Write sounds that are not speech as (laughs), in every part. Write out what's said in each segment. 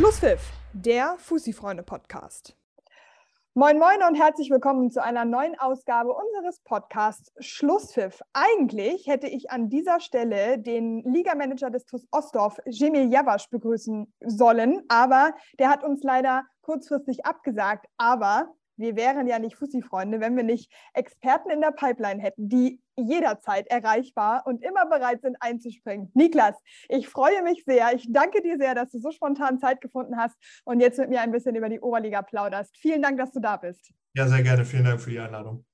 Schlusspfiff, der Fussi-Freunde-Podcast. Moin Moin und herzlich willkommen zu einer neuen Ausgabe unseres Podcasts Schlusspfiff. Eigentlich hätte ich an dieser Stelle den Ligamanager des TuS Ostdorf, Jemil Javasch, begrüßen sollen, aber der hat uns leider kurzfristig abgesagt. Aber wir wären ja nicht Fussi-Freunde, wenn wir nicht Experten in der Pipeline hätten, die jederzeit erreichbar und immer bereit sind einzuspringen. Niklas, ich freue mich sehr. Ich danke dir sehr, dass du so spontan Zeit gefunden hast und jetzt mit mir ein bisschen über die Oberliga plauderst. Vielen Dank, dass du da bist. Ja, sehr gerne. Vielen Dank für die Einladung.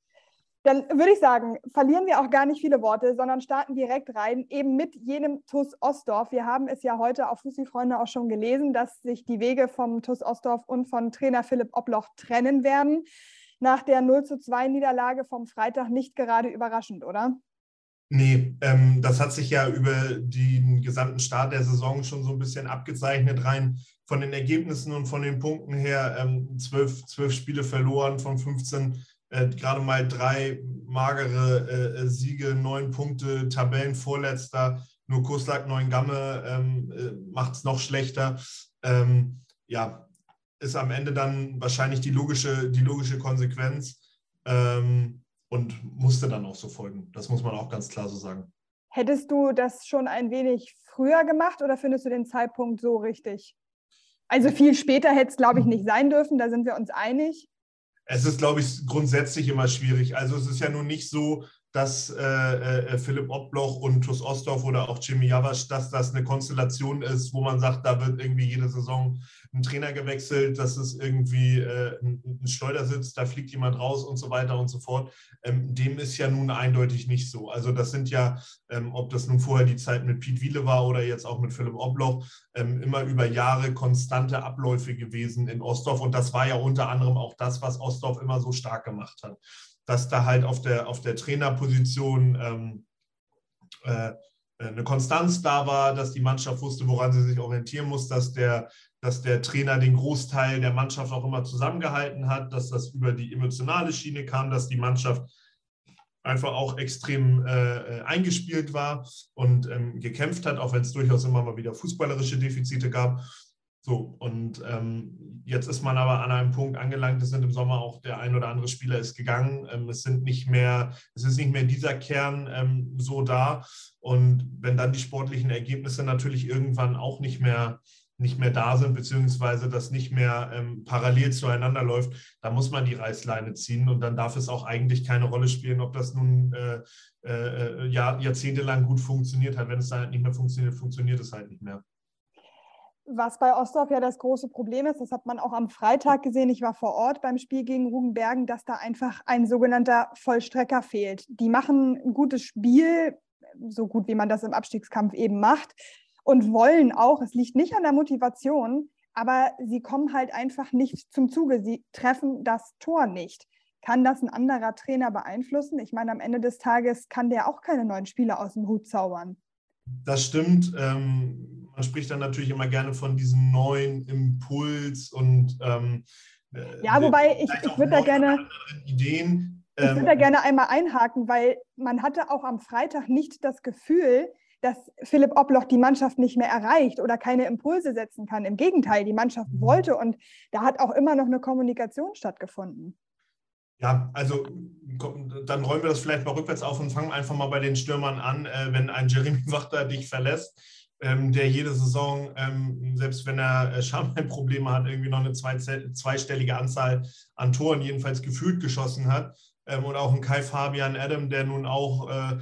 Dann würde ich sagen, verlieren wir auch gar nicht viele Worte, sondern starten direkt rein, eben mit jenem TUS Ostdorf. Wir haben es ja heute auf Fußballfreunde auch schon gelesen, dass sich die Wege vom TUS Ostdorf und von Trainer Philipp Obloch trennen werden. Nach der 0 zu 2 Niederlage vom Freitag nicht gerade überraschend, oder? Nee, ähm, das hat sich ja über den gesamten Start der Saison schon so ein bisschen abgezeichnet, rein von den Ergebnissen und von den Punkten her. Ähm, zwölf, zwölf Spiele verloren von 15 äh, gerade mal drei magere äh, äh, Siege, neun Punkte, Tabellenvorletzter. Nur Kuslak Neuengamme ähm, äh, macht es noch schlechter. Ähm, ja, ist am Ende dann wahrscheinlich die logische, die logische Konsequenz ähm, und musste dann auch so folgen. Das muss man auch ganz klar so sagen. Hättest du das schon ein wenig früher gemacht oder findest du den Zeitpunkt so richtig? Also viel später hätte es, glaube ich, nicht sein dürfen, da sind wir uns einig. Es ist, glaube ich, grundsätzlich immer schwierig. Also es ist ja nun nicht so, dass äh, äh, Philipp Ottbloch und TuS Ostdorf oder auch Jimmy Javasch, dass das eine Konstellation ist, wo man sagt, da wird irgendwie jede Saison ein Trainer gewechselt, dass es irgendwie äh, ein, ein Schleudersitz, da fliegt jemand raus und so weiter und so fort. Ähm, dem ist ja nun eindeutig nicht so. Also das sind ja, ähm, ob das nun vorher die Zeit mit Piet Wiele war oder jetzt auch mit Philipp Obloch, ähm, immer über Jahre konstante Abläufe gewesen in Ostdorf. Und das war ja unter anderem auch das, was Ostdorf immer so stark gemacht hat. Dass da halt auf der, auf der Trainerposition ähm, äh, eine Konstanz da war, dass die Mannschaft wusste, woran sie sich orientieren muss, dass der, dass der Trainer den Großteil der Mannschaft auch immer zusammengehalten hat, dass das über die emotionale Schiene kam, dass die Mannschaft einfach auch extrem äh, eingespielt war und ähm, gekämpft hat, auch wenn es durchaus immer mal wieder fußballerische Defizite gab. So, und ähm, jetzt ist man aber an einem Punkt angelangt, es sind im Sommer auch der ein oder andere Spieler ist gegangen. Ähm, es sind nicht mehr, es ist nicht mehr dieser Kern ähm, so da. Und wenn dann die sportlichen Ergebnisse natürlich irgendwann auch nicht mehr nicht mehr da sind, beziehungsweise das nicht mehr ähm, parallel zueinander läuft, da muss man die Reißleine ziehen und dann darf es auch eigentlich keine Rolle spielen, ob das nun äh, äh, Jahr, jahrzehntelang gut funktioniert hat. Wenn es dann halt nicht mehr funktioniert, funktioniert es halt nicht mehr. Was bei Ostdorf ja das große Problem ist, das hat man auch am Freitag gesehen, ich war vor Ort beim Spiel gegen Rugenbergen, dass da einfach ein sogenannter Vollstrecker fehlt. Die machen ein gutes Spiel, so gut wie man das im Abstiegskampf eben macht und wollen auch. Es liegt nicht an der Motivation, aber sie kommen halt einfach nicht zum Zuge. Sie treffen das Tor nicht. Kann das ein anderer Trainer beeinflussen? Ich meine, am Ende des Tages kann der auch keine neuen Spieler aus dem Hut zaubern. Das stimmt. Ähm, man spricht dann natürlich immer gerne von diesem neuen Impuls und ähm, äh, ja, wobei ich, ich würde da gerne Ideen. Ich würde da ähm, gerne einmal einhaken, weil man hatte auch am Freitag nicht das Gefühl, dass Philipp Obloch die Mannschaft nicht mehr erreicht oder keine Impulse setzen kann. Im Gegenteil, die Mannschaft mhm. wollte und da hat auch immer noch eine Kommunikation stattgefunden. Ja, also dann räumen wir das vielleicht mal rückwärts auf und fangen einfach mal bei den Stürmern an. Äh, wenn ein Jeremy Wachter dich verlässt, ähm, der jede Saison, ähm, selbst wenn er äh, Schambein-Probleme hat, irgendwie noch eine zwei, zweistellige Anzahl an Toren jedenfalls gefühlt geschossen hat. Ähm, und auch ein Kai Fabian Adam, der nun auch äh,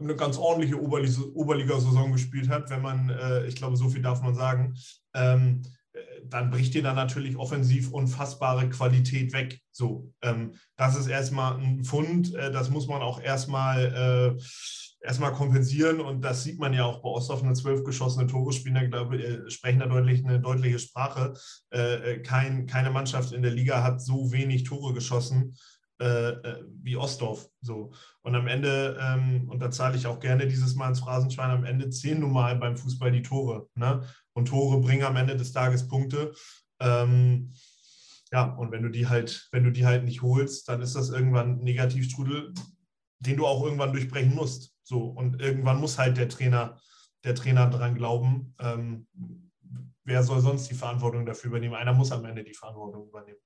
eine ganz ordentliche Oberliga-Saison gespielt hat, wenn man, äh, ich glaube, so viel darf man sagen, ähm, äh, dann bricht dir da natürlich offensiv unfassbare Qualität weg. So, ähm, das ist erstmal ein Fund, äh, das muss man auch erstmal erstmal kompensieren und das sieht man ja auch bei Osthoff, eine zwölf geschossene Tore spielen, glaube sprechen da deutlich eine deutliche Sprache. kein, keine Mannschaft in der Liga hat so wenig Tore geschossen äh, äh, wie Ostdorf. So. Und am Ende, ähm, und da zahle ich auch gerne dieses Mal ins Phrasenschwein, am Ende zählen nun mal beim Fußball die Tore. Ne? Und Tore bringen am Ende des Tages Punkte. Ähm, ja, und wenn du die halt, wenn du die halt nicht holst, dann ist das irgendwann ein Negativstrudel, den du auch irgendwann durchbrechen musst. So, und irgendwann muss halt der Trainer, der Trainer dran glauben. Ähm, wer soll sonst die Verantwortung dafür übernehmen? Einer muss am Ende die Verantwortung übernehmen.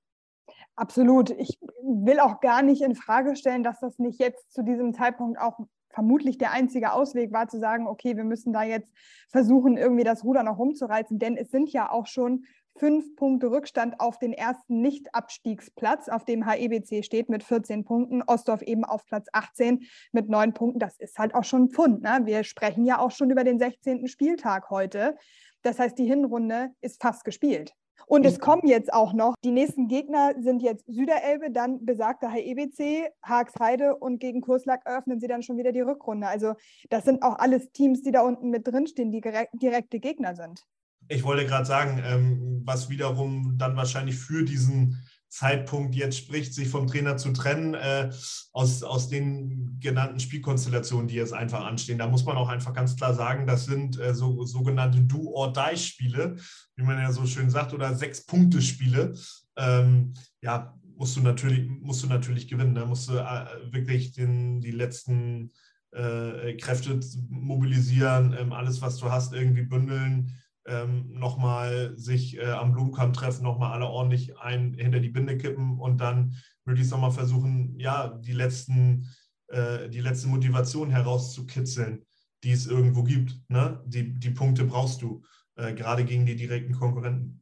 Absolut. Ich will auch gar nicht in Frage stellen, dass das nicht jetzt zu diesem Zeitpunkt auch vermutlich der einzige Ausweg war, zu sagen, okay, wir müssen da jetzt versuchen, irgendwie das Ruder noch rumzureißen, denn es sind ja auch schon fünf Punkte Rückstand auf den ersten Nicht-Abstiegsplatz, auf dem HEBC steht mit 14 Punkten, Ostdorf eben auf Platz 18 mit neun Punkten. Das ist halt auch schon ein Pfund. Ne? Wir sprechen ja auch schon über den 16. Spieltag heute. Das heißt, die Hinrunde ist fast gespielt. Und es kommen jetzt auch noch, die nächsten Gegner sind jetzt Süderelbe, dann besagter HEBC, Haagsheide und gegen Kurslack eröffnen sie dann schon wieder die Rückrunde. Also das sind auch alles Teams, die da unten mit drinstehen, die direkte Gegner sind. Ich wollte gerade sagen, ähm, was wiederum dann wahrscheinlich für diesen Zeitpunkt jetzt spricht, sich vom Trainer zu trennen, äh, aus, aus den genannten Spielkonstellationen, die jetzt einfach anstehen. Da muss man auch einfach ganz klar sagen, das sind äh, so, sogenannte Do-or-Die-Spiele, wie man ja so schön sagt, oder Sechs-Punkte-Spiele. Ähm, ja, musst du natürlich, musst du natürlich gewinnen. Da musst du äh, wirklich den, die letzten äh, Kräfte mobilisieren, ähm, alles, was du hast, irgendwie bündeln ähm, nochmal sich äh, am Blumenkamm treffen, nochmal alle ordentlich ein hinter die Binde kippen und dann möglichst nochmal versuchen, ja, die letzten, äh, die letzte Motivation herauszukitzeln, die es irgendwo gibt. Ne? Die, die Punkte brauchst du, äh, gerade gegen die direkten Konkurrenten.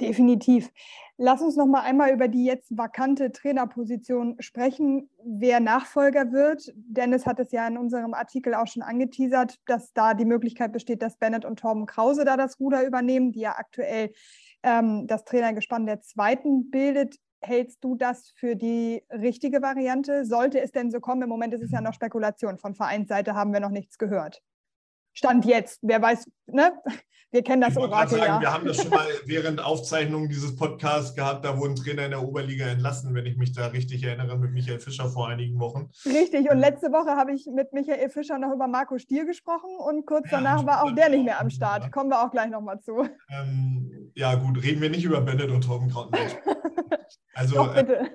Definitiv. Lass uns noch mal einmal über die jetzt vakante Trainerposition sprechen, wer Nachfolger wird. Dennis hat es ja in unserem Artikel auch schon angeteasert, dass da die Möglichkeit besteht, dass Bennett und Torben Krause da das Ruder übernehmen, die ja aktuell ähm, das Trainergespann der zweiten bildet. Hältst du das für die richtige Variante? Sollte es denn so kommen? Im Moment ist es ja noch Spekulation. Von Vereinsseite haben wir noch nichts gehört. Stand jetzt. Wer weiß, ne? Wir kennen das Orakel. Sagen, ja. Wir haben das schon mal während Aufzeichnung dieses Podcasts gehabt. Da wurden Trainer in der Oberliga entlassen, wenn ich mich da richtig erinnere, mit Michael Fischer vor einigen Wochen. Richtig. Und letzte Woche habe ich mit Michael Fischer noch über Marco Stier gesprochen und kurz ja, danach war auch der nicht mehr am Start. Ja. Kommen wir auch gleich nochmal zu. Ähm, ja, gut. Reden wir nicht über Bennett und Torben Krautenberg. (laughs) Also, Doch, bitte. Äh,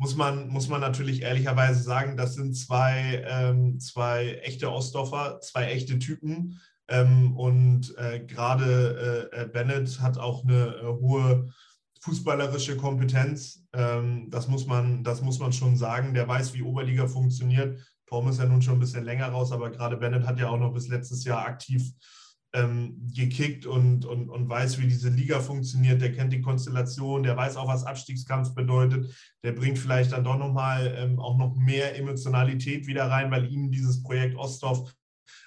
muss man, muss man natürlich ehrlicherweise sagen, das sind zwei, ähm, zwei echte Ostdorfer, zwei echte Typen. Ähm, und äh, gerade äh, äh, Bennett hat auch eine äh, hohe fußballerische Kompetenz. Ähm, das, muss man, das muss man schon sagen. Der weiß, wie Oberliga funktioniert. Tom ist ja nun schon ein bisschen länger raus, aber gerade Bennett hat ja auch noch bis letztes Jahr aktiv ähm, gekickt und, und, und weiß, wie diese Liga funktioniert, der kennt die Konstellation, der weiß auch, was Abstiegskampf bedeutet, der bringt vielleicht dann doch nochmal ähm, auch noch mehr Emotionalität wieder rein, weil ihm dieses Projekt Ostdorf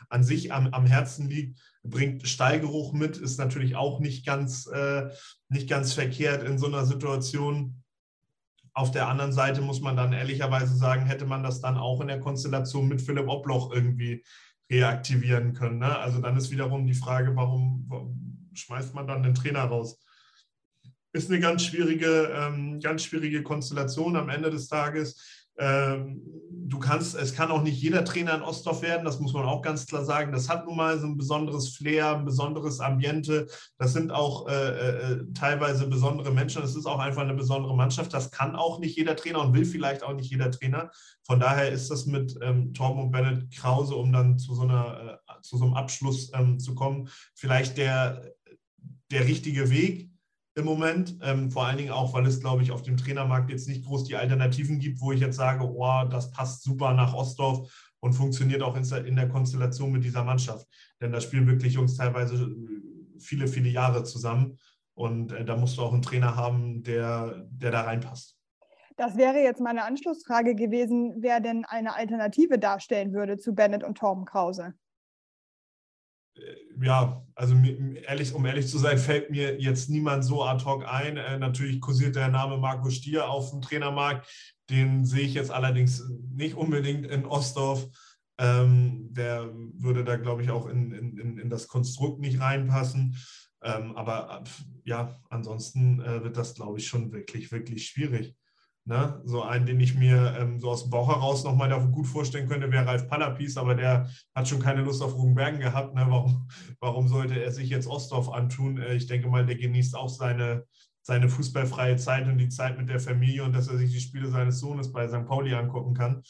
an sich am, am Herzen liegt, bringt Stallgeruch mit, ist natürlich auch nicht ganz, äh, nicht ganz verkehrt in so einer Situation. Auf der anderen Seite muss man dann ehrlicherweise sagen, hätte man das dann auch in der Konstellation mit Philipp Obloch irgendwie reaktivieren können. Ne? Also dann ist wiederum die Frage, warum, warum, schmeißt man dann den Trainer raus? Ist eine ganz schwierige, ähm, ganz schwierige Konstellation am Ende des Tages. Ähm, du kannst, es kann auch nicht jeder Trainer in Ostdorf werden, das muss man auch ganz klar sagen. Das hat nun mal so ein besonderes Flair, ein besonderes Ambiente. Das sind auch äh, äh, teilweise besondere Menschen. Das ist auch einfach eine besondere Mannschaft. Das kann auch nicht jeder Trainer und will vielleicht auch nicht jeder Trainer. Von daher ist das mit ähm, Torben und Bennett Krause, um dann zu so, einer, äh, zu so einem Abschluss ähm, zu kommen, vielleicht der, der richtige Weg im Moment. Ähm, vor allen Dingen auch, weil es, glaube ich, auf dem Trainermarkt jetzt nicht groß die Alternativen gibt, wo ich jetzt sage, oh, das passt super nach Ostdorf und funktioniert auch in der Konstellation mit dieser Mannschaft. Denn da spielen wirklich Jungs teilweise äh, viele, viele Jahre zusammen. Und äh, da musst du auch einen Trainer haben, der, der da reinpasst. Das wäre jetzt meine Anschlussfrage gewesen, wer denn eine Alternative darstellen würde zu Bennett und Torben Krause. Äh, ja, also ehrlich, um ehrlich zu sein, fällt mir jetzt niemand so ad hoc ein. Äh, natürlich kursiert der Name Marco Stier auf dem Trainermarkt. Den sehe ich jetzt allerdings nicht unbedingt in Ostdorf. Ähm, der würde da, glaube ich, auch in, in, in das Konstrukt nicht reinpassen. Ähm, aber ja, ansonsten äh, wird das, glaube ich, schon wirklich, wirklich schwierig. Ne? So einen, den ich mir ähm, so aus dem Bauch heraus nochmal gut vorstellen könnte, wäre Ralf Palapis, aber der hat schon keine Lust auf Rugenbergen gehabt. Ne? Warum, warum sollte er sich jetzt Ostdorf antun? Äh, ich denke mal, der genießt auch seine, seine fußballfreie Zeit und die Zeit mit der Familie und dass er sich die Spiele seines Sohnes bei St. Pauli angucken kann.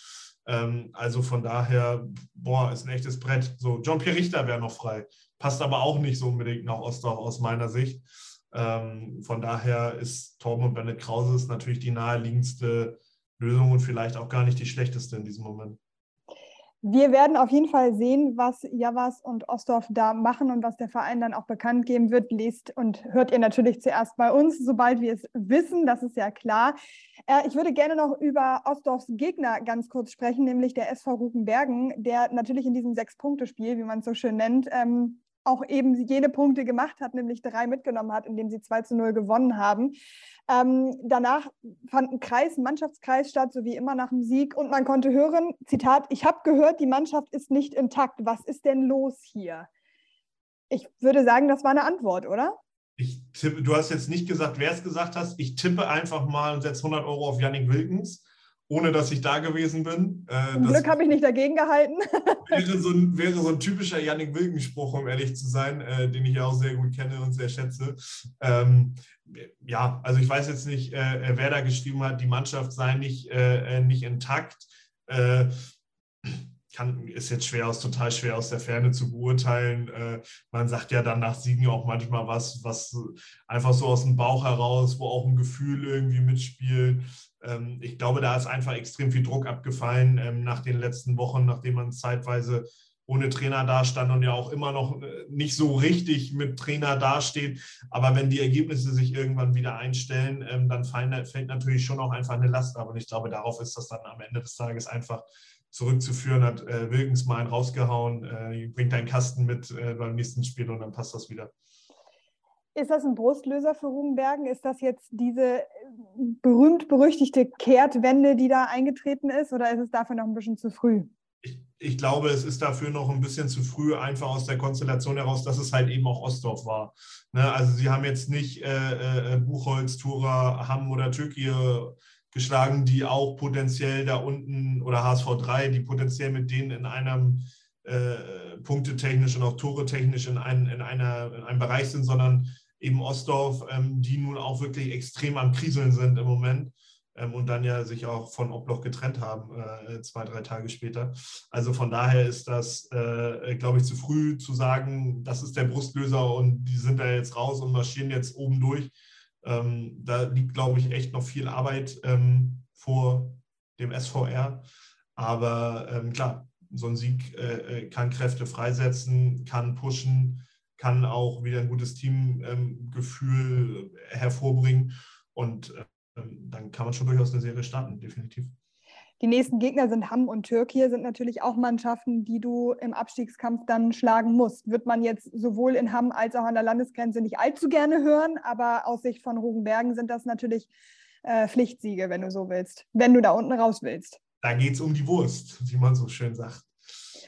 Ähm, also von daher, boah, ist ein echtes Brett. So, John-Pierre Richter wäre noch frei. Passt aber auch nicht so unbedingt nach Ostdorf aus meiner Sicht. Ähm, von daher ist Torben und Bennett Krause natürlich die naheliegendste Lösung und vielleicht auch gar nicht die schlechteste in diesem Moment. Wir werden auf jeden Fall sehen, was Javas und Ostdorf da machen und was der Verein dann auch bekannt geben wird. Lest und hört ihr natürlich zuerst bei uns, sobald wir es wissen, das ist ja klar. Äh, ich würde gerne noch über Ostdorfs Gegner ganz kurz sprechen, nämlich der SV Rugenbergen, der natürlich in diesem Sechs-Punkte-Spiel, wie man es so schön nennt, ähm, auch eben jene Punkte gemacht hat, nämlich drei mitgenommen hat, indem sie 2 zu 0 gewonnen haben. Ähm, danach fand ein Kreis, ein Mannschaftskreis statt, so wie immer nach dem Sieg. Und man konnte hören, Zitat, ich habe gehört, die Mannschaft ist nicht intakt. Was ist denn los hier? Ich würde sagen, das war eine Antwort, oder? Ich tippe, du hast jetzt nicht gesagt, wer es gesagt hat. Ich tippe einfach mal und setze 100 Euro auf Yannick Wilkens ohne dass ich da gewesen bin. Äh, Zum Glück habe ich nicht dagegen gehalten. (laughs) wäre, so ein, wäre so ein typischer Yannick Wilken-Spruch, um ehrlich zu sein, äh, den ich ja auch sehr gut kenne und sehr schätze. Ähm, ja, also ich weiß jetzt nicht, äh, wer da geschrieben hat, die Mannschaft sei nicht, äh, nicht intakt. Äh, kann, ist jetzt schwer aus, total schwer aus der Ferne zu beurteilen. Äh, man sagt ja dann nach Siegen auch manchmal was, was einfach so aus dem Bauch heraus, wo auch ein Gefühl irgendwie mitspielt. Ähm, ich glaube, da ist einfach extrem viel Druck abgefallen ähm, nach den letzten Wochen, nachdem man zeitweise ohne Trainer dastand und ja auch immer noch äh, nicht so richtig mit Trainer dasteht. Aber wenn die Ergebnisse sich irgendwann wieder einstellen, ähm, dann fällt natürlich schon auch einfach eine Last ab. Und ich glaube, darauf ist das dann am Ende des Tages einfach zurückzuführen. Hat äh, Wilkens mal einen rausgehauen, äh, bringt einen Kasten mit beim nächsten Spiel und dann passt das wieder. Ist das ein Brustlöser für Rugenbergen? Ist das jetzt diese äh, berühmt-berüchtigte Kehrtwende, die da eingetreten ist, oder ist es dafür noch ein bisschen zu früh? Ich, ich, glaube, es ist dafür noch ein bisschen zu früh, einfach aus der Konstellation heraus, dass es halt eben auch Ostdorf war. Ne? Also sie haben jetzt nicht äh, äh, Buchholz, Tura, Hamm oder Türkei geschlagen, die auch potenziell da unten oder HSV 3, die potenziell mit denen in einem äh, punktetechnisch und auch Tore technisch in, ein, in, einer, in einem Bereich sind, sondern eben Ostdorf, ähm, die nun auch wirklich extrem am Kriseln sind im Moment ähm, und dann ja sich auch von Obloch getrennt haben, äh, zwei, drei Tage später. Also von daher ist das, äh, glaube ich, zu früh zu sagen, das ist der Brustlöser und die sind da jetzt raus und marschieren jetzt oben durch. Ähm, da liegt, glaube ich, echt noch viel Arbeit vor dem SVR. Aber klar, so ein Sieg äh, kann Kräfte freisetzen, kann pushen kann auch wieder ein gutes Teamgefühl ähm, hervorbringen. Und ähm, dann kann man schon durchaus eine Serie starten, definitiv. Die nächsten Gegner sind Hamm und Türkei, sind natürlich auch Mannschaften, die du im Abstiegskampf dann schlagen musst. Wird man jetzt sowohl in Hamm als auch an der Landesgrenze nicht allzu gerne hören, aber aus Sicht von Rugenbergen sind das natürlich äh, Pflichtsiege, wenn du so willst, wenn du da unten raus willst. Da geht es um die Wurst, wie man so schön sagt.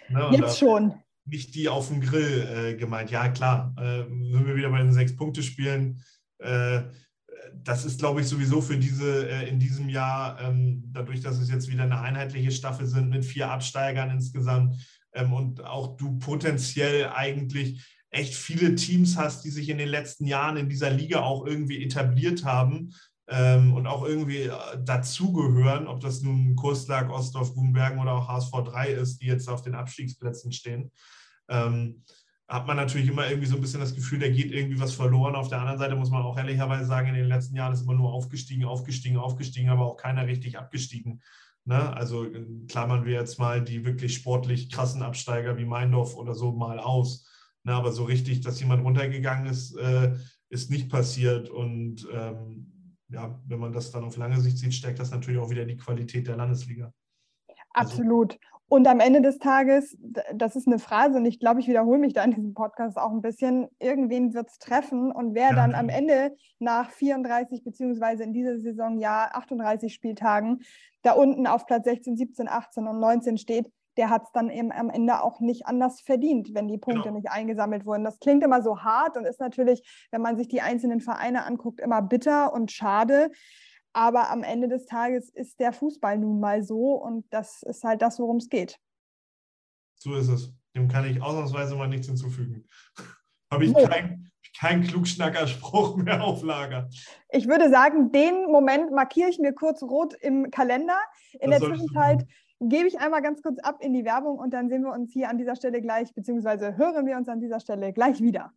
Ne, jetzt da, schon nicht die auf dem Grill äh, gemeint. Ja, klar, äh, sind wir wieder bei den Sechs-Punkte-Spielen. Äh, das ist, glaube ich, sowieso für diese äh, in diesem Jahr, ähm, dadurch, dass es jetzt wieder eine einheitliche Staffel sind mit vier Absteigern insgesamt ähm, und auch du potenziell eigentlich echt viele Teams hast, die sich in den letzten Jahren in dieser Liga auch irgendwie etabliert haben ähm, und auch irgendwie äh, dazugehören, ob das nun Kurslag, Ostdorf, Grunbergen oder auch HSV 3 ist, die jetzt auf den Abstiegsplätzen stehen ähm, hat man natürlich immer irgendwie so ein bisschen das Gefühl, da geht irgendwie was verloren. Auf der anderen Seite muss man auch ehrlicherweise sagen, in den letzten Jahren ist immer nur aufgestiegen, aufgestiegen, aufgestiegen, aber auch keiner richtig abgestiegen. Ne? Also klammern wir jetzt mal die wirklich sportlich krassen Absteiger wie Meindorf oder so mal aus. Ne? Aber so richtig, dass jemand runtergegangen ist, äh, ist nicht passiert. Und ähm, ja, wenn man das dann auf lange Sicht sieht, stärkt das natürlich auch wieder die Qualität der Landesliga. Also Absolut. Und am Ende des Tages, das ist eine Phrase und ich glaube, ich wiederhole mich da in diesem Podcast auch ein bisschen, irgendwen wird es treffen und wer ja. dann am Ende nach 34 beziehungsweise in dieser Saison ja 38 Spieltagen da unten auf Platz 16, 17, 18 und 19 steht, der hat es dann eben am Ende auch nicht anders verdient, wenn die Punkte genau. nicht eingesammelt wurden. Das klingt immer so hart und ist natürlich, wenn man sich die einzelnen Vereine anguckt, immer bitter und schade. Aber am Ende des Tages ist der Fußball nun mal so und das ist halt das, worum es geht. So ist es. Dem kann ich ausnahmsweise mal nichts hinzufügen. (laughs) Habe ich oh. keinen kein Klugschnacker-Spruch (laughs) mehr auf Lager. Ich würde sagen, den Moment markiere ich mir kurz rot im Kalender. In das der Zwischenzeit gebe ich einmal ganz kurz ab in die Werbung und dann sehen wir uns hier an dieser Stelle gleich, beziehungsweise hören wir uns an dieser Stelle gleich wieder.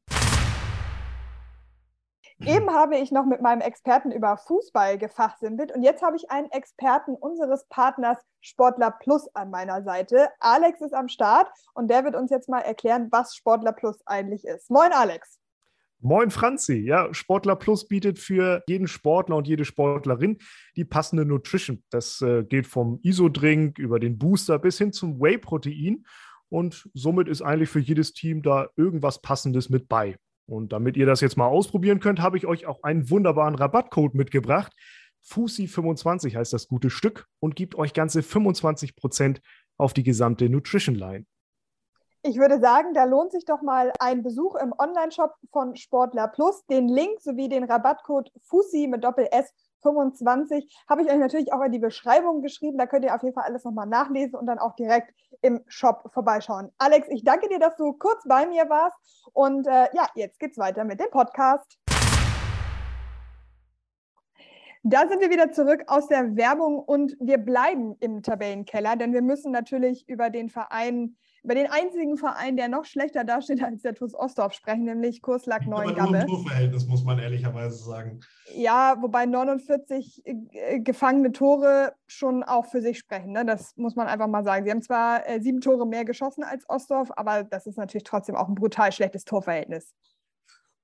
Eben habe ich noch mit meinem Experten über Fußball gefachsimpelt und jetzt habe ich einen Experten unseres Partners Sportler Plus an meiner Seite. Alex ist am Start und der wird uns jetzt mal erklären, was Sportler Plus eigentlich ist. Moin, Alex. Moin Franzi, ja, Sportler Plus bietet für jeden Sportler und jede Sportlerin die passende Nutrition. Das äh, geht vom Isodrink über den Booster bis hin zum Whey-Protein und somit ist eigentlich für jedes Team da irgendwas Passendes mit bei. Und damit ihr das jetzt mal ausprobieren könnt, habe ich euch auch einen wunderbaren Rabattcode mitgebracht. FUSI25 heißt das gute Stück und gibt euch ganze 25% auf die gesamte Nutrition Line. Ich würde sagen, da lohnt sich doch mal ein Besuch im Online-Shop von Sportler Plus. Den Link sowie den Rabattcode FUSI mit Doppel S 25 habe ich euch natürlich auch in die Beschreibung geschrieben. Da könnt ihr auf jeden Fall alles nochmal nachlesen und dann auch direkt im Shop vorbeischauen. Alex, ich danke dir, dass du kurz bei mir warst. Und äh, ja, jetzt geht's weiter mit dem Podcast. Da sind wir wieder zurück aus der Werbung und wir bleiben im Tabellenkeller, denn wir müssen natürlich über den Verein über den einzigen Verein, der noch schlechter dasteht als der TuS Ostdorf sprechen, nämlich Kurslack Neuengamme. Torverhältnis, muss man ehrlicherweise sagen. Ja, wobei 49 äh, gefangene Tore schon auch für sich sprechen. Ne? Das muss man einfach mal sagen. Sie haben zwar äh, sieben Tore mehr geschossen als Ostdorf, aber das ist natürlich trotzdem auch ein brutal schlechtes Torverhältnis.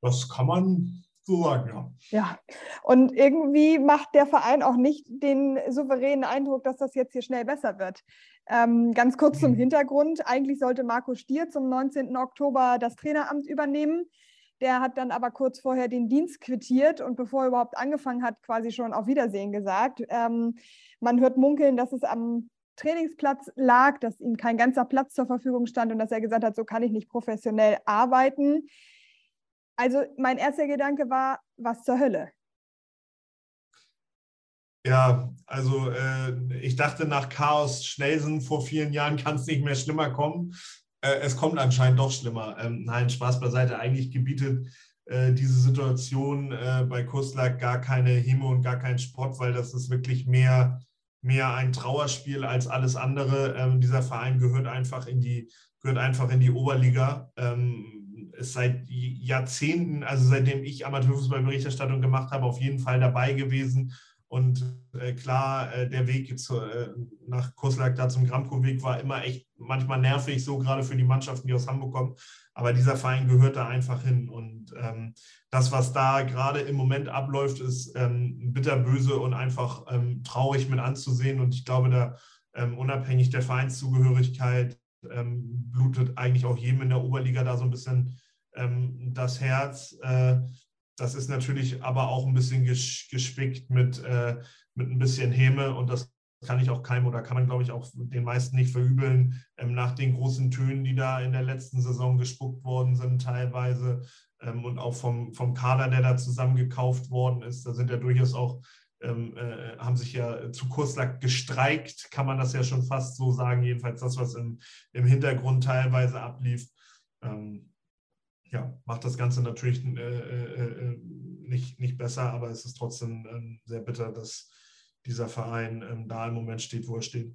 Das kann man so sagen, ja. Ja, und irgendwie macht der Verein auch nicht den souveränen Eindruck, dass das jetzt hier schnell besser wird. Ähm, ganz kurz zum mhm. Hintergrund. Eigentlich sollte Marco Stier zum 19. Oktober das Traineramt übernehmen. Der hat dann aber kurz vorher den Dienst quittiert und bevor er überhaupt angefangen hat, quasi schon auf Wiedersehen gesagt. Ähm, man hört munkeln, dass es am Trainingsplatz lag, dass ihm kein ganzer Platz zur Verfügung stand und dass er gesagt hat, so kann ich nicht professionell arbeiten. Also mein erster Gedanke war, was zur Hölle? Ja, also äh, ich dachte nach Chaos Schnellsen vor vielen Jahren kann es nicht mehr schlimmer kommen. Äh, es kommt anscheinend doch schlimmer. Ähm, nein, Spaß beiseite. Eigentlich gebietet äh, diese Situation äh, bei Kuslak gar keine Himo und gar keinen Sport, weil das ist wirklich mehr, mehr ein Trauerspiel als alles andere. Ähm, dieser Verein gehört einfach in die, gehört einfach in die Oberliga. Ähm, ist seit Jahrzehnten, also seitdem ich Amateurfußballberichterstattung gemacht habe, auf jeden Fall dabei gewesen. Und äh, klar, äh, der Weg zu, äh, nach Kurslack da zum Gramko-Weg war immer echt manchmal nervig, so gerade für die Mannschaften, die aus Hamburg kommen. Aber dieser Verein gehört da einfach hin. Und ähm, das, was da gerade im Moment abläuft, ist ähm, bitterböse und einfach ähm, traurig mit anzusehen. Und ich glaube, da ähm, unabhängig der Vereinszugehörigkeit ähm, blutet eigentlich auch jedem in der Oberliga da so ein bisschen ähm, das Herz. Das ist natürlich aber auch ein bisschen gespickt mit, äh, mit ein bisschen Häme und das kann ich auch keinem oder kann man, glaube ich, auch den meisten nicht verübeln, ähm, nach den großen Tönen, die da in der letzten Saison gespuckt worden sind, teilweise ähm, und auch vom, vom Kader, der da zusammengekauft worden ist. Da sind ja durchaus auch, ähm, äh, haben sich ja zu Kurslack gestreikt, kann man das ja schon fast so sagen, jedenfalls das, was im, im Hintergrund teilweise ablief. Ähm, ja, macht das Ganze natürlich äh, äh, äh, nicht, nicht besser, aber es ist trotzdem ähm, sehr bitter, dass dieser Verein ähm, da im Moment steht, wo er steht.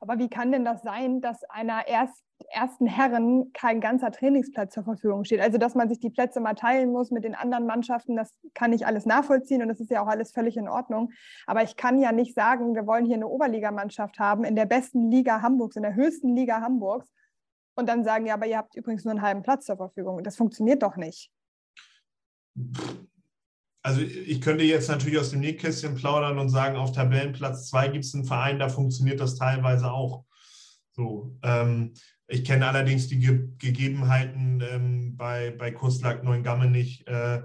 Aber wie kann denn das sein, dass einer erst, ersten Herren kein ganzer Trainingsplatz zur Verfügung steht? Also, dass man sich die Plätze mal teilen muss mit den anderen Mannschaften, das kann ich alles nachvollziehen und das ist ja auch alles völlig in Ordnung. Aber ich kann ja nicht sagen, wir wollen hier eine Oberligamannschaft haben in der besten Liga Hamburgs, in der höchsten Liga Hamburgs und dann sagen, ja, aber ihr habt übrigens nur einen halben Platz zur Verfügung. Das funktioniert doch nicht. Also ich könnte jetzt natürlich aus dem Nähkästchen plaudern und sagen, auf Tabellenplatz 2 gibt es einen Verein, da funktioniert das teilweise auch. So, ähm, ich kenne allerdings die Ge Gegebenheiten ähm, bei, bei Kustlak Neuengamme nicht. Äh,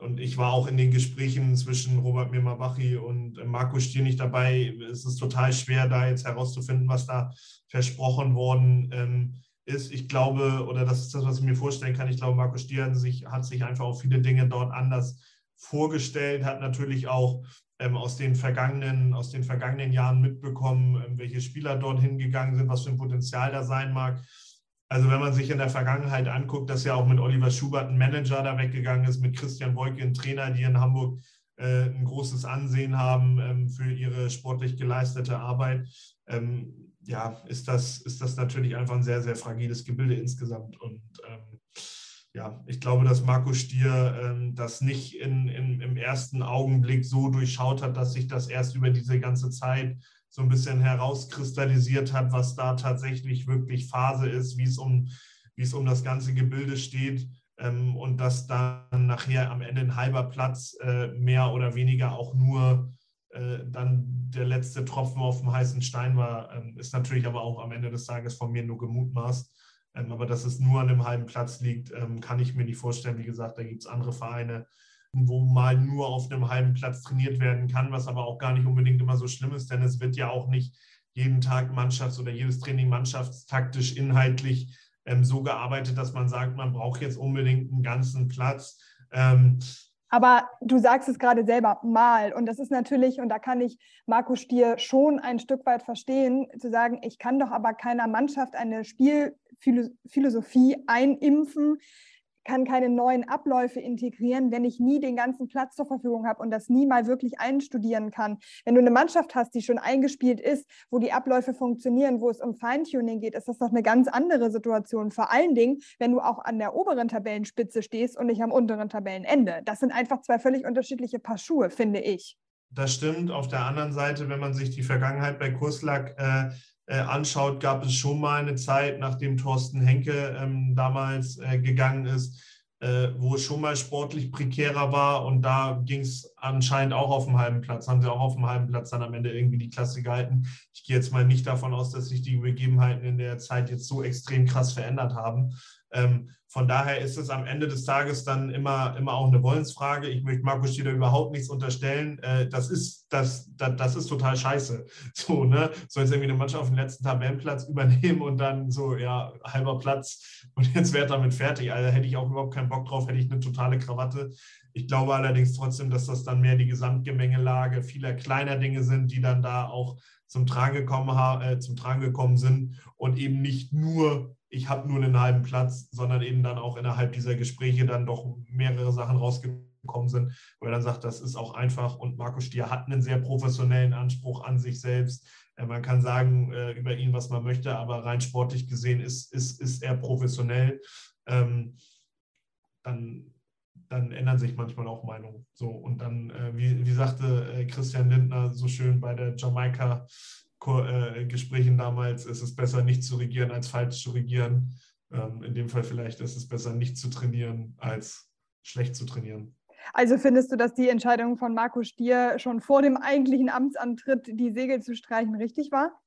und ich war auch in den Gesprächen zwischen Robert Mirmabachi und Marco Stier nicht dabei. Es ist total schwer, da jetzt herauszufinden, was da versprochen worden ähm, ist, ich glaube, oder das ist das, was ich mir vorstellen kann, ich glaube, Markus Stier sich, hat sich einfach auch viele Dinge dort anders vorgestellt, hat natürlich auch ähm, aus, den vergangenen, aus den vergangenen Jahren mitbekommen, ähm, welche Spieler dort hingegangen sind, was für ein Potenzial da sein mag. Also wenn man sich in der Vergangenheit anguckt, dass ja auch mit Oliver Schubert ein Manager da weggegangen ist, mit Christian Wolke ein Trainer, die in Hamburg äh, ein großes Ansehen haben ähm, für ihre sportlich geleistete Arbeit. Ähm, ja, ist das, ist das natürlich einfach ein sehr, sehr fragiles Gebilde insgesamt. Und ähm, ja, ich glaube, dass Marco Stier ähm, das nicht in, in, im ersten Augenblick so durchschaut hat, dass sich das erst über diese ganze Zeit so ein bisschen herauskristallisiert hat, was da tatsächlich wirklich Phase ist, wie es um, wie es um das ganze Gebilde steht ähm, und dass dann nachher am Ende ein halber Platz äh, mehr oder weniger auch nur äh, dann der letzte Tropfen auf dem heißen Stein war, ähm, ist natürlich aber auch am Ende des Tages von mir nur gemutmaßt. Ähm, aber dass es nur an einem halben Platz liegt, ähm, kann ich mir nicht vorstellen. Wie gesagt, da gibt es andere Vereine, wo mal nur auf einem halben Platz trainiert werden kann, was aber auch gar nicht unbedingt immer so schlimm ist, denn es wird ja auch nicht jeden Tag Mannschafts- oder jedes Training mannschaftstaktisch inhaltlich ähm, so gearbeitet, dass man sagt, man braucht jetzt unbedingt einen ganzen Platz. Ähm, aber du sagst es gerade selber, mal. Und das ist natürlich, und da kann ich Marco Stier schon ein Stück weit verstehen, zu sagen, ich kann doch aber keiner Mannschaft eine Spielphilosophie einimpfen, kann keine neuen Abläufe integrieren, wenn ich nie den ganzen Platz zur Verfügung habe und das nie mal wirklich einstudieren kann. Wenn du eine Mannschaft hast, die schon eingespielt ist, wo die Abläufe funktionieren, wo es um Feintuning geht, ist das doch eine ganz andere Situation. Vor allen Dingen, wenn du auch an der oberen Tabellenspitze stehst und nicht am unteren Tabellenende. Das sind einfach zwei völlig unterschiedliche Paar Schuhe, finde ich. Das stimmt. Auf der anderen Seite, wenn man sich die Vergangenheit bei Kurslack äh, anschaut, gab es schon mal eine Zeit, nachdem Thorsten Henke ähm, damals äh, gegangen ist, äh, wo es schon mal sportlich prekärer war und da ging es anscheinend auch auf dem halben Platz, haben sie auch auf dem halben Platz dann am Ende irgendwie die Klasse gehalten. Ich gehe jetzt mal nicht davon aus, dass sich die Begebenheiten in der Zeit jetzt so extrem krass verändert haben. Ähm, von daher ist es am Ende des Tages dann immer, immer auch eine Wollensfrage. Ich möchte Markus Schieder überhaupt nichts unterstellen. Äh, das, ist, das, das, das ist total scheiße. (laughs) So, ne? Soll jetzt irgendwie eine Mannschaft auf den letzten Tabellenplatz übernehmen und dann so, ja, halber Platz und jetzt wäre damit fertig. Also hätte ich auch überhaupt keinen Bock drauf, hätte ich eine totale Krawatte. Ich glaube allerdings trotzdem, dass das dann mehr die Gesamtgemengelage vieler kleiner Dinge sind, die dann da auch zum Tragen gekommen, äh, zum Tragen gekommen sind und eben nicht nur ich habe nur einen halben Platz, sondern eben dann auch innerhalb dieser Gespräche dann doch mehrere Sachen rausgekommen sind, wo er dann sagt, das ist auch einfach und Markus Stier hat einen sehr professionellen Anspruch an sich selbst. Äh, man kann sagen äh, über ihn, was man möchte, aber rein sportlich gesehen ist, ist, ist er professionell. Ähm, dann, dann ändern sich manchmal auch Meinungen. So, und dann, äh, wie, wie sagte Christian Lindner so schön bei der Jamaika äh, Gesprächen damals, ist es besser, nicht zu regieren, als falsch zu regieren. Ähm, in dem Fall vielleicht ist es besser, nicht zu trainieren, als schlecht zu trainieren. Also findest du, dass die Entscheidung von Marco Stier schon vor dem eigentlichen Amtsantritt, die Segel zu streichen, richtig war?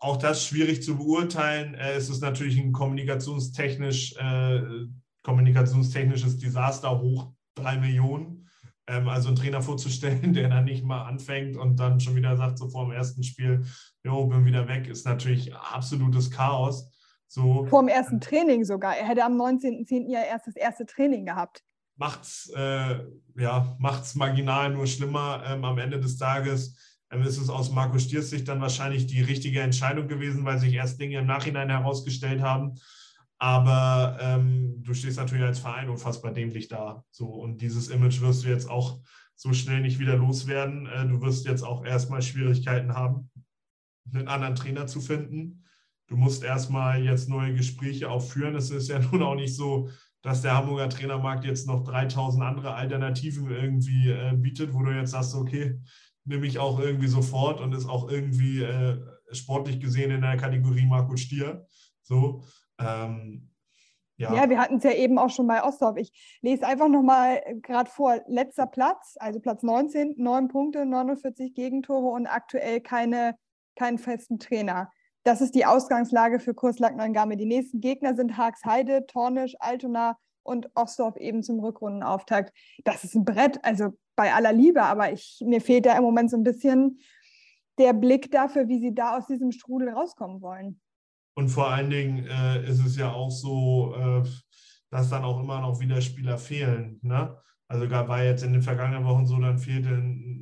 Auch das schwierig zu beurteilen. Äh, es ist natürlich ein kommunikationstechnisch, äh, kommunikationstechnisches Desaster hoch drei Millionen. Ähm, also einen Trainer vorzustellen, (laughs) der dann nicht mal anfängt und dann schon wieder sagt, so vor dem ersten Spiel, jo, bin wieder weg, ist natürlich absolutes Chaos. So, vor dem ersten Training sogar. Er hätte am 19.10. ja erst das erste Training gehabt. Macht's, äh, ja, macht's marginal nur schlimmer. Ähm, am Ende des Tages ähm, ist es aus Marco Stiers Sicht dann wahrscheinlich die richtige Entscheidung gewesen, weil sich erst Dinge im Nachhinein herausgestellt haben. Aber ähm, du stehst natürlich als Verein unfassbar dämlich da. So, und dieses Image wirst du jetzt auch so schnell nicht wieder loswerden. Äh, du wirst jetzt auch erstmal Schwierigkeiten haben, einen anderen Trainer zu finden. Du musst erstmal jetzt neue Gespräche auch führen. Es ist ja (laughs) nun auch nicht so, dass der Hamburger Trainermarkt jetzt noch 3000 andere Alternativen irgendwie äh, bietet, wo du jetzt sagst, okay, nehme ich auch irgendwie sofort und ist auch irgendwie äh, sportlich gesehen in der Kategorie Marco Stier. So, ähm, ja. ja. wir hatten es ja eben auch schon bei Ostdorf. Ich lese einfach nochmal gerade vor, letzter Platz, also Platz 19, 9 Punkte, 49 Gegentore und aktuell keine, keinen festen Trainer. Das ist die Ausgangslage für Kurslack Neuengamme. Die nächsten Gegner sind Haagsheide, Tornisch, Altona und Ostdorf eben zum Rückrundenauftakt. Das ist ein Brett, also bei aller Liebe, aber ich, mir fehlt da im Moment so ein bisschen der Blick dafür, wie sie da aus diesem Strudel rauskommen wollen. Und vor allen Dingen äh, ist es ja auch so, äh, dass dann auch immer noch wieder Spieler fehlen. Ne? Also war jetzt in den vergangenen Wochen so, dann fehlte,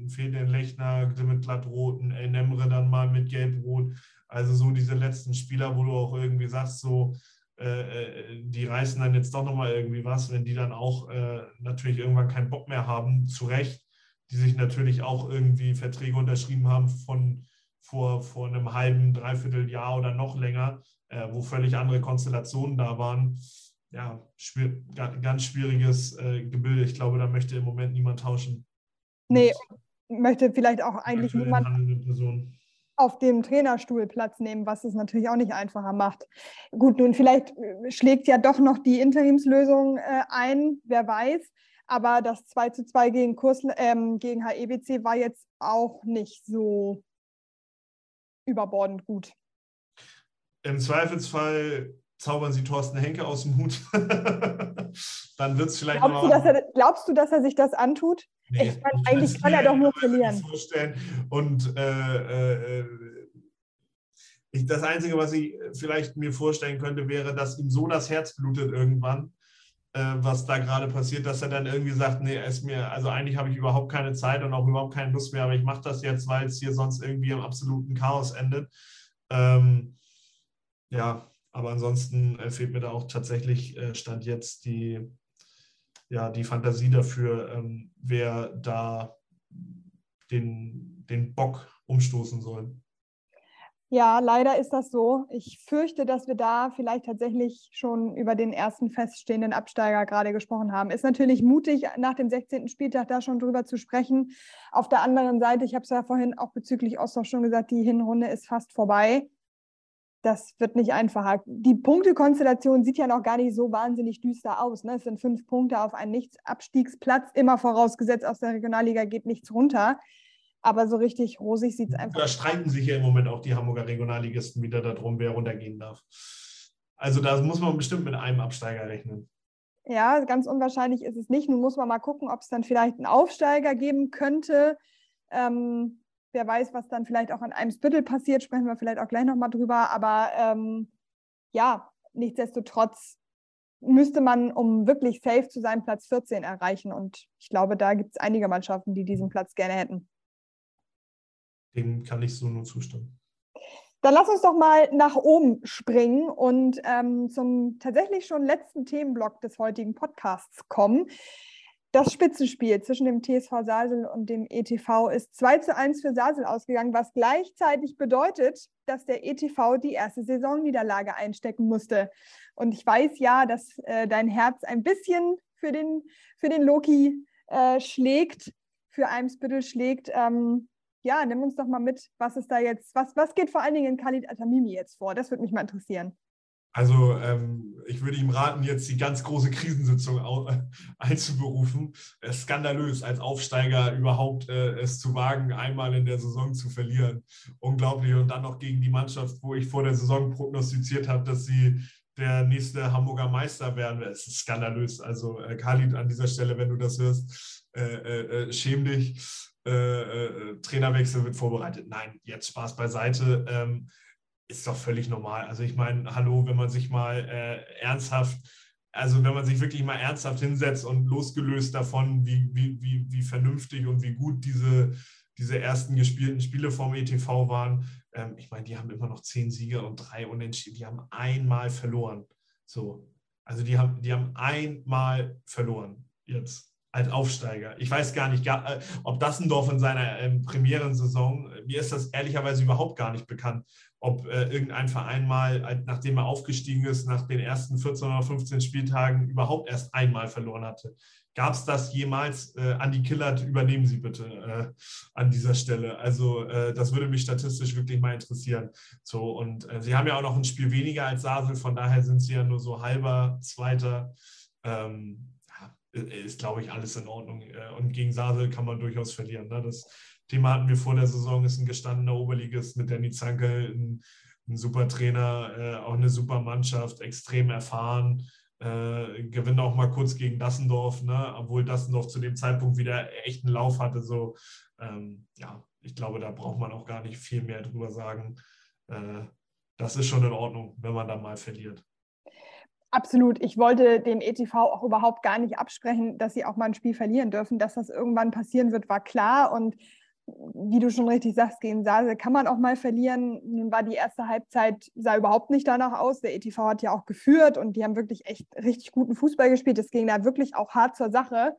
fehlte ein Lechner mit glattroten, El Nemre dann mal mit gelbrot. Also so diese letzten Spieler, wo du auch irgendwie sagst, so, äh, äh die reißen dann jetzt doch nochmal irgendwie was, wenn die dann auch äh, natürlich irgendwann keinen Bock mehr haben, zu Recht, die sich natürlich auch irgendwie Verträge unterschrieben haben von vor, vor einem halben, dreiviertel Jahr oder noch länger, äh, wo völlig andere Konstellationen da waren. Ja, schwierig, ganz schwieriges äh, Gebilde. Ich glaube, da möchte im Moment niemand tauschen. Nee, möchte vielleicht auch eigentlich niemand auf dem Trainerstuhl Platz nehmen, was es natürlich auch nicht einfacher macht. Gut, nun vielleicht äh, schlägt ja doch noch die Interimslösung äh, ein, wer weiß. Aber das 2 zu 2 gegen, Kurs, ähm, gegen HEBC war jetzt auch nicht so überbordend gut. Im Zweifelsfall zaubern Sie Thorsten Henke aus dem Hut. (laughs) Dann wird es vielleicht glaubst noch. Du, er, glaubst du, dass er sich das antut? Nee, ich meine, eigentlich kann er doch nur verlieren. Vorstellen. Und äh, äh, ich, das Einzige, was ich vielleicht mir vorstellen könnte, wäre, dass ihm so das Herz blutet irgendwann, was da gerade passiert, dass er dann irgendwie sagt, nee, es mir, also eigentlich habe ich überhaupt keine Zeit und auch überhaupt keine Lust mehr, aber ich mache das jetzt, weil es hier sonst irgendwie im absoluten Chaos endet. Ähm, ja, aber ansonsten äh, fehlt mir da auch tatsächlich äh, Stand jetzt die, ja, die Fantasie dafür, ähm, wer da den, den Bock umstoßen soll. Ja, leider ist das so. Ich fürchte, dass wir da vielleicht tatsächlich schon über den ersten feststehenden Absteiger gerade gesprochen haben. Ist natürlich mutig, nach dem 16. Spieltag da schon drüber zu sprechen. Auf der anderen Seite, ich habe es ja vorhin auch bezüglich Ostdorf schon gesagt, die Hinrunde ist fast vorbei das wird nicht einfacher. Die Punktekonstellation sieht ja noch gar nicht so wahnsinnig düster aus. Ne? Es sind fünf Punkte auf einen Nicht-Abstiegsplatz, immer vorausgesetzt, aus der Regionalliga geht nichts runter. Aber so richtig rosig sieht es einfach aus. Da streiten sich ja im Moment auch die Hamburger Regionalligisten wieder darum, wer runtergehen darf. Also da muss man bestimmt mit einem Absteiger rechnen. Ja, ganz unwahrscheinlich ist es nicht. Nun muss man mal gucken, ob es dann vielleicht einen Aufsteiger geben könnte. Ähm, Wer weiß, was dann vielleicht auch an einem Spittel passiert, sprechen wir vielleicht auch gleich nochmal drüber. Aber ähm, ja, nichtsdestotrotz müsste man, um wirklich safe zu sein, Platz 14 erreichen. Und ich glaube, da gibt es einige Mannschaften, die diesen Platz gerne hätten. Dem kann ich so nur zustimmen. Dann lass uns doch mal nach oben springen und ähm, zum tatsächlich schon letzten Themenblock des heutigen Podcasts kommen. Das Spitzenspiel zwischen dem TSV Sasel und dem ETV ist 2 zu 1 für Sasel ausgegangen, was gleichzeitig bedeutet, dass der ETV die erste Saisonniederlage einstecken musste. Und ich weiß ja, dass äh, dein Herz ein bisschen für den, für den Loki äh, schlägt, für Eimsbüttel schlägt. Ähm, ja, nimm uns doch mal mit, was ist da jetzt, was, was geht vor allen Dingen in Khalid Atamimi jetzt vor? Das würde mich mal interessieren. Also ähm, ich würde ihm raten, jetzt die ganz große Krisensitzung (laughs) einzuberufen. Es ist skandalös, als Aufsteiger überhaupt äh, es zu wagen, einmal in der Saison zu verlieren. Unglaublich. Und dann noch gegen die Mannschaft, wo ich vor der Saison prognostiziert habe, dass sie der nächste Hamburger Meister werden. Es ist skandalös. Also äh, Khalid, an dieser Stelle, wenn du das hörst, äh, äh, äh schäm dich. Äh, Trainerwechsel wird vorbereitet. Nein, jetzt Spaß beiseite. Ähm, ist doch völlig normal. Also ich meine, hallo, wenn man sich mal äh, ernsthaft, also wenn man sich wirklich mal ernsthaft hinsetzt und losgelöst davon, wie, wie, wie, wie vernünftig und wie gut diese, diese ersten gespielten Spiele vom ETV waren, ähm, ich meine, die haben immer noch zehn Siege und drei Unentschieden, die haben einmal verloren. So, also die haben, die haben einmal verloren jetzt als Aufsteiger. Ich weiß gar nicht, äh, ob Dassendorf in seiner ähm, Premierensaison, äh, mir ist das ehrlicherweise überhaupt gar nicht bekannt, ob äh, irgendein Verein mal, nachdem er aufgestiegen ist, nach den ersten 14 oder 15 Spieltagen überhaupt erst einmal verloren hatte. Gab es das jemals? Äh, Andi Killert, übernehmen Sie bitte äh, an dieser Stelle. Also äh, das würde mich statistisch wirklich mal interessieren. So, und äh, Sie haben ja auch noch ein Spiel weniger als Sasel, von daher sind Sie ja nur so halber Zweiter. Ähm, ist, glaube ich, alles in Ordnung. Äh, und gegen Sasel kann man durchaus verlieren. Ne? Das Thema hatten wir vor der Saison, ist ein gestandener Oberligist mit Danny Zanke, ein, ein super Trainer, äh, auch eine super Mannschaft, extrem erfahren. Äh, gewinnt auch mal kurz gegen Dassendorf, ne? obwohl Dassendorf zu dem Zeitpunkt wieder echten Lauf hatte. So, ähm, ja, ich glaube, da braucht man auch gar nicht viel mehr drüber sagen. Äh, das ist schon in Ordnung, wenn man da mal verliert. Absolut. Ich wollte dem ETV auch überhaupt gar nicht absprechen, dass sie auch mal ein Spiel verlieren dürfen. Dass das irgendwann passieren wird, war klar. Und wie du schon richtig sagst, gegen Sase kann man auch mal verlieren. Nun war die erste Halbzeit, sah überhaupt nicht danach aus. Der ETV hat ja auch geführt und die haben wirklich echt richtig guten Fußball gespielt. Es ging da wirklich auch hart zur Sache.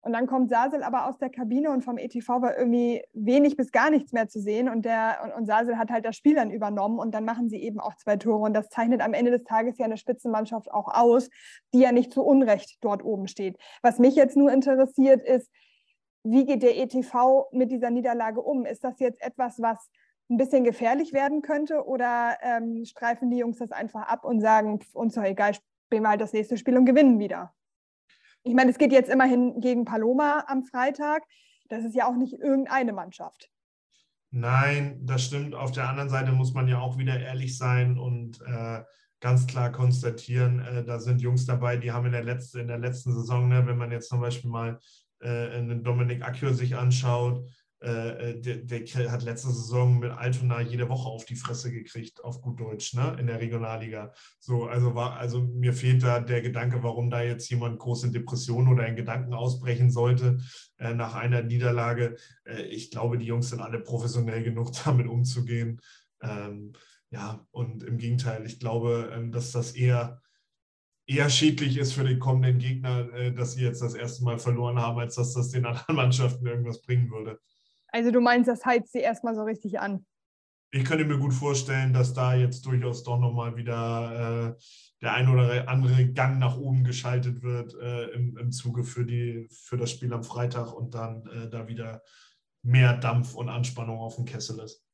Und dann kommt Sasel aber aus der Kabine und vom ETV war irgendwie wenig bis gar nichts mehr zu sehen. Und, der, und, und Sasel hat halt das Spiel dann übernommen und dann machen sie eben auch zwei Tore. Und das zeichnet am Ende des Tages ja eine Spitzenmannschaft auch aus, die ja nicht zu Unrecht dort oben steht. Was mich jetzt nur interessiert ist, wie geht der ETV mit dieser Niederlage um? Ist das jetzt etwas, was ein bisschen gefährlich werden könnte oder ähm, streifen die Jungs das einfach ab und sagen, uns doch egal, spielen wir halt das nächste Spiel und gewinnen wieder? Ich meine, es geht jetzt immerhin gegen Paloma am Freitag. Das ist ja auch nicht irgendeine Mannschaft. Nein, das stimmt. Auf der anderen Seite muss man ja auch wieder ehrlich sein und äh, ganz klar konstatieren, äh, da sind Jungs dabei, die haben in der, letzten, in der letzten Saison, ne, wenn man jetzt zum Beispiel mal äh, einen Dominik Accio sich anschaut, äh, äh, der, der, hat letzte Saison mit Altona jede Woche auf die Fresse gekriegt, auf gut Deutsch, ne, in der Regionalliga. So, also war, also mir fehlt da der Gedanke, warum da jetzt jemand große Depression oder einen Gedanken ausbrechen sollte äh, nach einer Niederlage. Äh, ich glaube, die Jungs sind alle professionell genug, (laughs) damit umzugehen. Ähm, ja, und im Gegenteil, ich glaube, ähm, dass das eher eher schädlich ist für den kommenden Gegner, äh, dass sie jetzt das erste Mal verloren haben, als dass das den anderen (laughs) Mannschaften irgendwas bringen würde. Also du meinst, das heizt sie erstmal so richtig an. Ich könnte mir gut vorstellen, dass da jetzt durchaus doch nochmal wieder äh, der ein oder andere Gang nach oben geschaltet wird äh, im, im Zuge für, die, für das Spiel am Freitag und dann äh, da wieder mehr Dampf und Anspannung auf dem Kessel ist.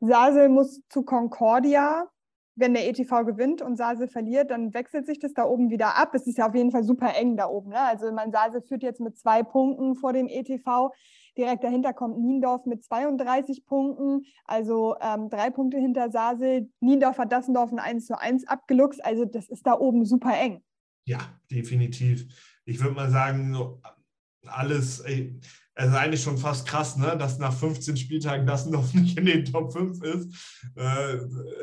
Sasel muss zu Concordia. Wenn der ETV gewinnt und Sasel verliert, dann wechselt sich das da oben wieder ab. Es ist ja auf jeden Fall super eng da oben. Ne? Also mein Sasel führt jetzt mit zwei Punkten vor dem ETV. Direkt dahinter kommt Niendorf mit 32 Punkten, also ähm, drei Punkte hinter Sasel. Niendorf hat Dassendorf ein 1 zu 1 abgeluchst, also das ist da oben super eng. Ja, definitiv. Ich würde mal sagen, alles, ey, es ist eigentlich schon fast krass, ne, dass nach 15 Spieltagen das noch (laughs) nicht in den Top 5 ist. Äh,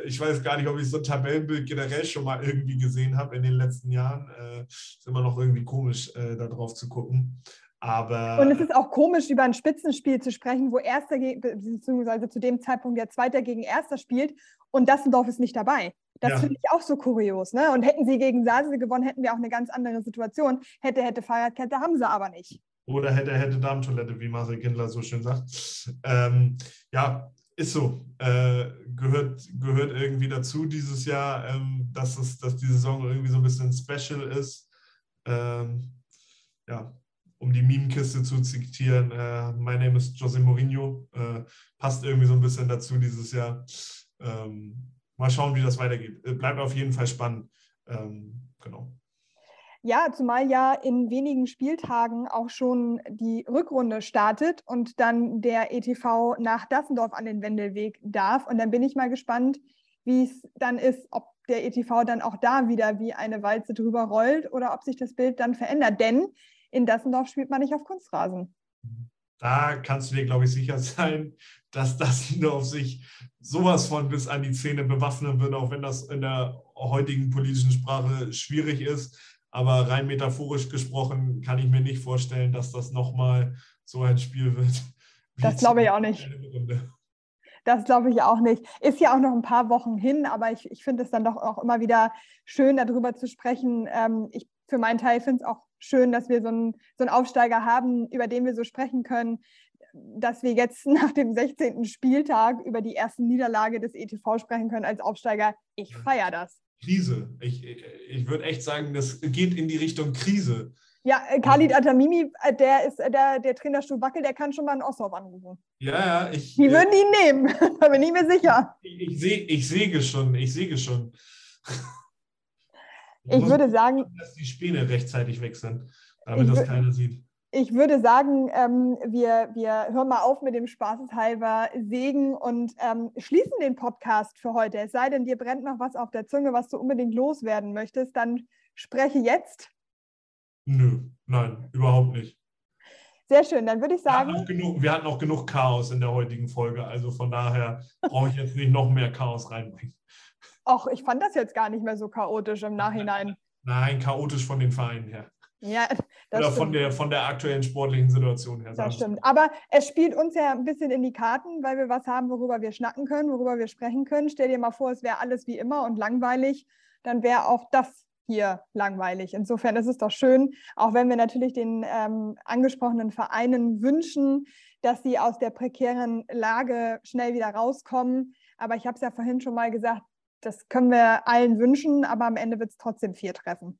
ich weiß gar nicht, ob ich so ein Tabellenbild generell schon mal irgendwie gesehen habe in den letzten Jahren. Äh, ist immer noch irgendwie komisch, äh, da drauf zu gucken. Aber und es ist auch komisch, über ein Spitzenspiel zu sprechen, wo Erster, beziehungsweise zu dem Zeitpunkt der Zweiter gegen Erster spielt und Dassendorf ist nicht dabei. Das ja. finde ich auch so kurios. Ne? Und hätten sie gegen Sasel gewonnen, hätten wir auch eine ganz andere Situation. Hätte, hätte Fahrradkette, haben sie aber nicht. Oder hätte, hätte Darmtoilette, wie Marcel Kindler so schön sagt. Ähm, ja, ist so. Äh, gehört, gehört irgendwie dazu dieses Jahr, ähm, dass, es, dass die Saison irgendwie so ein bisschen special ist. Ähm, ja, um die Meme-Kiste zu zitieren, äh, My name is Jose Mourinho. Äh, passt irgendwie so ein bisschen dazu dieses Jahr. Ähm, mal schauen, wie das weitergeht. Äh, bleibt auf jeden Fall spannend. Ähm, genau. Ja, zumal ja in wenigen Spieltagen auch schon die Rückrunde startet und dann der ETV nach Dassendorf an den Wendelweg darf. Und dann bin ich mal gespannt, wie es dann ist, ob der ETV dann auch da wieder wie eine Walze drüber rollt oder ob sich das Bild dann verändert. Denn in Dassendorf spielt man nicht auf Kunstrasen. Da kannst du dir, glaube ich, sicher sein, dass Dassendorf sich sowas von bis an die Zähne bewaffnen wird, auch wenn das in der heutigen politischen Sprache schwierig ist. Aber rein metaphorisch gesprochen kann ich mir nicht vorstellen, dass das nochmal so ein Spiel wird. Das glaube ich auch nicht. Das glaube ich auch nicht. Ist ja auch noch ein paar Wochen hin, aber ich, ich finde es dann doch auch immer wieder schön, darüber zu sprechen. Ähm, ich für meinen Teil finde es auch schön, dass wir so einen, so einen Aufsteiger haben, über den wir so sprechen können, dass wir jetzt (laughs) nach dem 16. Spieltag über die erste Niederlage des ETV sprechen können als Aufsteiger. Ich feiere das. Krise. Ich, ich würde echt sagen, das geht in die Richtung Krise. Ja, äh, Khalid Atamimi, äh, der ist äh, der, der Trainerstuhl Wackel, der kann schon mal einen Ossoff anrufen. Ja, ja, ich. Die würden ihn nehmen, (laughs) da bin ich mir sicher. Ich, ich, ich säge schon, ich säge schon. Ich würde sagen. Dass die Späne rechtzeitig weg sind, damit das keiner sieht. Ich würde sagen, ähm, wir, wir hören mal auf mit dem Spaßeshalber Segen und ähm, schließen den Podcast für heute. Es sei denn, dir brennt noch was auf der Zunge, was du unbedingt loswerden möchtest, dann spreche jetzt. Nö, nein, überhaupt nicht. Sehr schön, dann würde ich sagen. Wir hatten, genug, wir hatten auch genug Chaos in der heutigen Folge, also von daher brauche ich jetzt nicht noch mehr Chaos reinbringen. Ach, ich fand das jetzt gar nicht mehr so chaotisch im Nachhinein. (laughs) Nein, chaotisch von den Vereinen her. Ja, das Oder von der, von der aktuellen sportlichen Situation her. Das stimmt. Aber es spielt uns ja ein bisschen in die Karten, weil wir was haben, worüber wir schnacken können, worüber wir sprechen können. Stell dir mal vor, es wäre alles wie immer und langweilig. Dann wäre auch das hier langweilig. Insofern ist es doch schön, auch wenn wir natürlich den ähm, angesprochenen Vereinen wünschen, dass sie aus der prekären Lage schnell wieder rauskommen. Aber ich habe es ja vorhin schon mal gesagt, das können wir allen wünschen, aber am Ende wird es trotzdem vier treffen.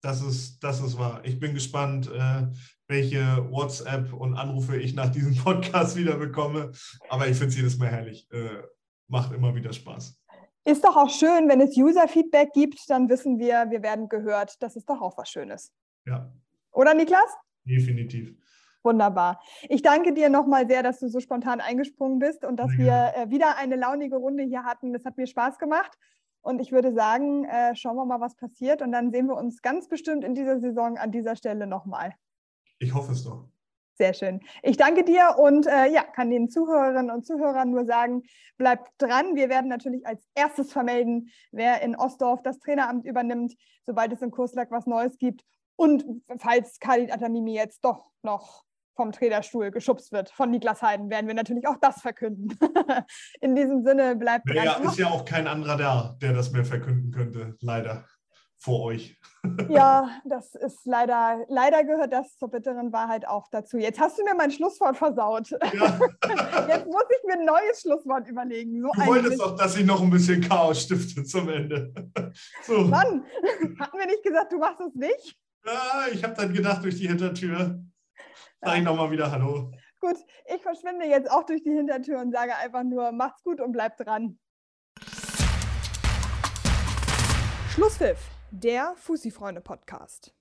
Das ist, das ist wahr. Ich bin gespannt, äh, welche WhatsApp und Anrufe ich nach diesem (laughs) Podcast wieder bekomme. Aber ich finde es jedes Mal herrlich. Äh, macht immer wieder Spaß. Ist doch auch schön, wenn es User-Feedback gibt, dann wissen wir, wir werden gehört. Das ist doch auch was Schönes. Ja. Oder Niklas? Definitiv. Wunderbar. Ich danke dir nochmal sehr, dass du so spontan eingesprungen bist und dass wir äh, wieder eine launige Runde hier hatten. Das hat mir Spaß gemacht. Und ich würde sagen, äh, schauen wir mal, was passiert. Und dann sehen wir uns ganz bestimmt in dieser Saison an dieser Stelle nochmal. Ich hoffe es doch. Sehr schön. Ich danke dir und äh, ja, kann den Zuhörerinnen und Zuhörern nur sagen, bleibt dran. Wir werden natürlich als erstes vermelden, wer in Ostdorf das Traineramt übernimmt, sobald es in Kurslack was Neues gibt. Und falls Khalid Atamimi jetzt doch noch vom Trainerstuhl geschubst wird von Niklas Heiden, werden wir natürlich auch das verkünden. (laughs) In diesem Sinne bleibt ja, ist ja auch kein anderer da, der das mehr verkünden könnte, leider vor euch. (laughs) ja, das ist leider, leider gehört das zur bitteren Wahrheit auch dazu. Jetzt hast du mir mein Schlusswort versaut. Ja. (laughs) Jetzt muss ich mir ein neues Schlusswort überlegen. So du wolltest doch, dass ich noch ein bisschen Chaos stifte zum Ende. So. Mann, hatten wir nicht gesagt, du machst es nicht? Ja, ich habe dann gedacht, durch die Hintertür. Sag ich nochmal wieder Hallo. Gut, ich verschwinde jetzt auch durch die Hintertür und sage einfach nur, macht's gut und bleibt dran. Schlusspfiff, der Fussi-Freunde-Podcast.